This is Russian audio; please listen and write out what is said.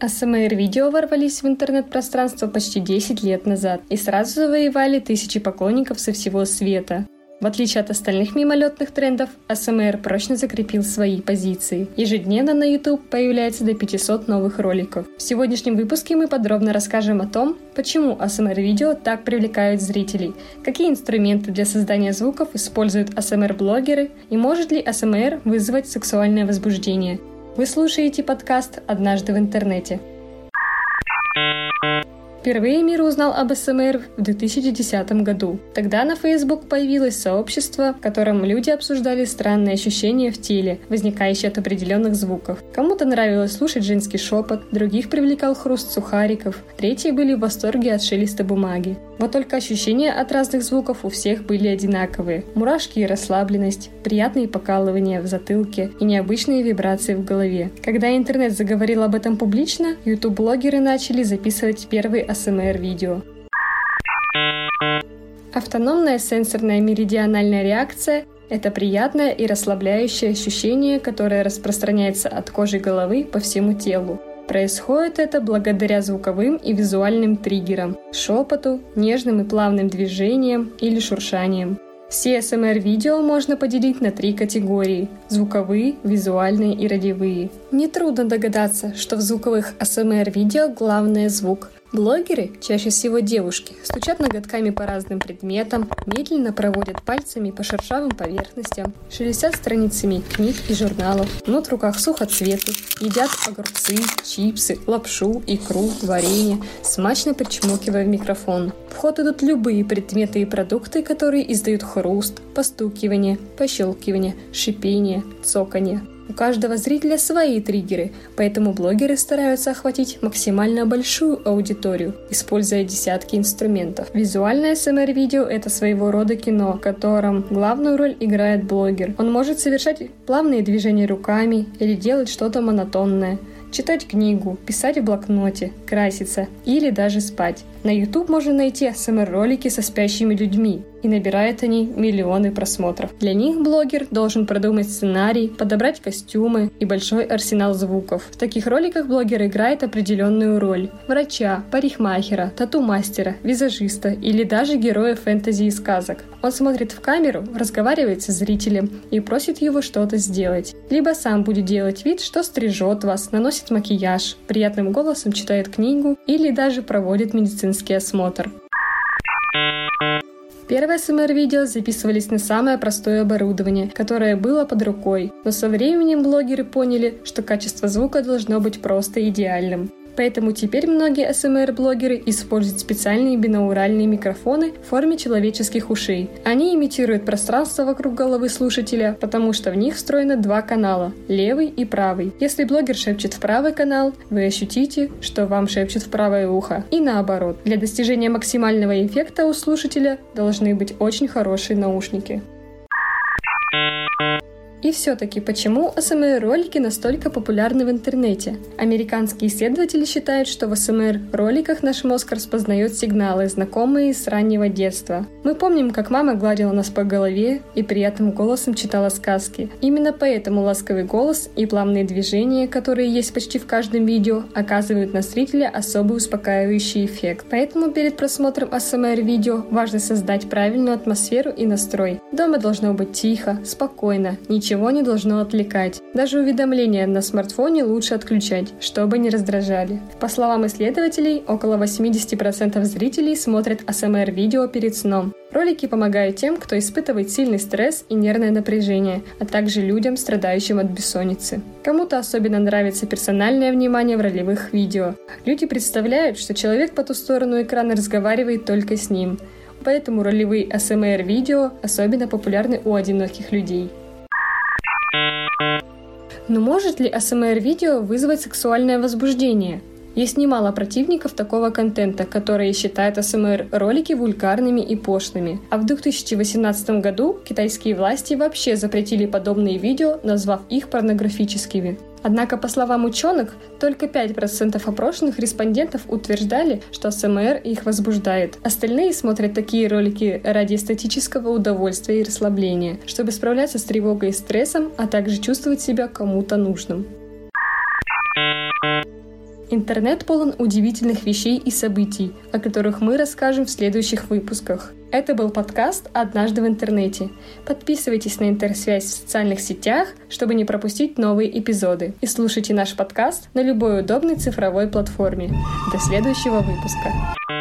АСМР-видео ворвались в интернет-пространство почти 10 лет назад и сразу завоевали тысячи поклонников со всего света. В отличие от остальных мимолетных трендов, АСМР прочно закрепил свои позиции. Ежедневно на YouTube появляется до 500 новых роликов. В сегодняшнем выпуске мы подробно расскажем о том, почему АСМР-видео так привлекают зрителей, какие инструменты для создания звуков используют АСМР-блогеры и может ли АСМР вызвать сексуальное возбуждение – вы слушаете подкаст «Однажды в интернете». Впервые мир узнал об СМР в 2010 году. Тогда на Facebook появилось сообщество, в котором люди обсуждали странные ощущения в теле, возникающие от определенных звуков. Кому-то нравилось слушать женский шепот, других привлекал хруст сухариков, третьи были в восторге от шелеста бумаги. Вот только ощущения от разных звуков у всех были одинаковые. Мурашки и расслабленность, приятные покалывания в затылке и необычные вибрации в голове. Когда интернет заговорил об этом публично, YouTube-блогеры начали записывать первые АСМР-видео. Автономная сенсорная меридиональная реакция – это приятное и расслабляющее ощущение, которое распространяется от кожи головы по всему телу. Происходит это благодаря звуковым и визуальным триггерам, шепоту, нежным и плавным движениям или шуршаниям. Все SMR-видео можно поделить на три категории – звуковые, визуальные и радиовые. Нетрудно догадаться, что в звуковых SMR-видео главное звук, Блогеры, чаще всего девушки, стучат ноготками по разным предметам, медленно проводят пальцами по шершавым поверхностям, шелестят страницами книг и журналов, мнут в руках сухоцветы, едят огурцы, чипсы, лапшу, икру, варенье, смачно причмокивая в микрофон. В ход идут любые предметы и продукты, которые издают хруст, постукивание, пощелкивание, шипение, цоканье. У каждого зрителя свои триггеры, поэтому блогеры стараются охватить максимально большую аудиторию, используя десятки инструментов. Визуальное СМР-видео — это своего рода кино, в котором главную роль играет блогер. Он может совершать плавные движения руками или делать что-то монотонное — читать книгу, писать в блокноте, краситься или даже спать. На YouTube можно найти АСМР-ролики со спящими людьми, и набирают они миллионы просмотров. Для них блогер должен продумать сценарий, подобрать костюмы и большой арсенал звуков. В таких роликах блогер играет определенную роль – врача, парикмахера, тату-мастера, визажиста или даже героя фэнтези и сказок. Он смотрит в камеру, разговаривает со зрителем и просит его что-то сделать. Либо сам будет делать вид, что стрижет вас, наносит макияж, приятным голосом читает книгу или даже проводит медицинский осмотр. Первые СМР-видео записывались на самое простое оборудование, которое было под рукой, но со временем блогеры поняли, что качество звука должно быть просто идеальным. Поэтому теперь многие СМР-блогеры используют специальные бинауральные микрофоны в форме человеческих ушей. Они имитируют пространство вокруг головы слушателя, потому что в них встроены два канала – левый и правый. Если блогер шепчет в правый канал, вы ощутите, что вам шепчет в правое ухо. И наоборот. Для достижения максимального эффекта у слушателя должны быть очень хорошие наушники. И все-таки, почему АСМР-ролики настолько популярны в интернете? Американские исследователи считают, что в АСМР-роликах наш мозг распознает сигналы, знакомые с раннего детства. Мы помним, как мама гладила нас по голове и приятным голосом читала сказки. Именно поэтому ласковый голос и плавные движения, которые есть почти в каждом видео, оказывают на зрителя особый успокаивающий эффект. Поэтому перед просмотром АСМР-видео важно создать правильную атмосферу и настрой. Дома должно быть тихо, спокойно, ничего ничего не должно отвлекать. Даже уведомления на смартфоне лучше отключать, чтобы не раздражали. По словам исследователей, около 80% зрителей смотрят АСМР-видео перед сном. Ролики помогают тем, кто испытывает сильный стресс и нервное напряжение, а также людям, страдающим от бессонницы. Кому-то особенно нравится персональное внимание в ролевых видео. Люди представляют, что человек по ту сторону экрана разговаривает только с ним. Поэтому ролевые ASMR-видео особенно популярны у одиноких людей. Но может ли АСМР-видео вызвать сексуальное возбуждение? Есть немало противников такого контента, которые считают АСМР-ролики вульгарными и пошлыми. А в 2018 году китайские власти вообще запретили подобные видео, назвав их порнографическими. Однако, по словам ученых, только 5% опрошенных респондентов утверждали, что СМР их возбуждает. Остальные смотрят такие ролики ради эстетического удовольствия и расслабления, чтобы справляться с тревогой и стрессом, а также чувствовать себя кому-то нужным. Интернет полон удивительных вещей и событий, о которых мы расскажем в следующих выпусках. Это был подкаст «Однажды в интернете». Подписывайтесь на интерсвязь в социальных сетях, чтобы не пропустить новые эпизоды. И слушайте наш подкаст на любой удобной цифровой платформе. До следующего выпуска.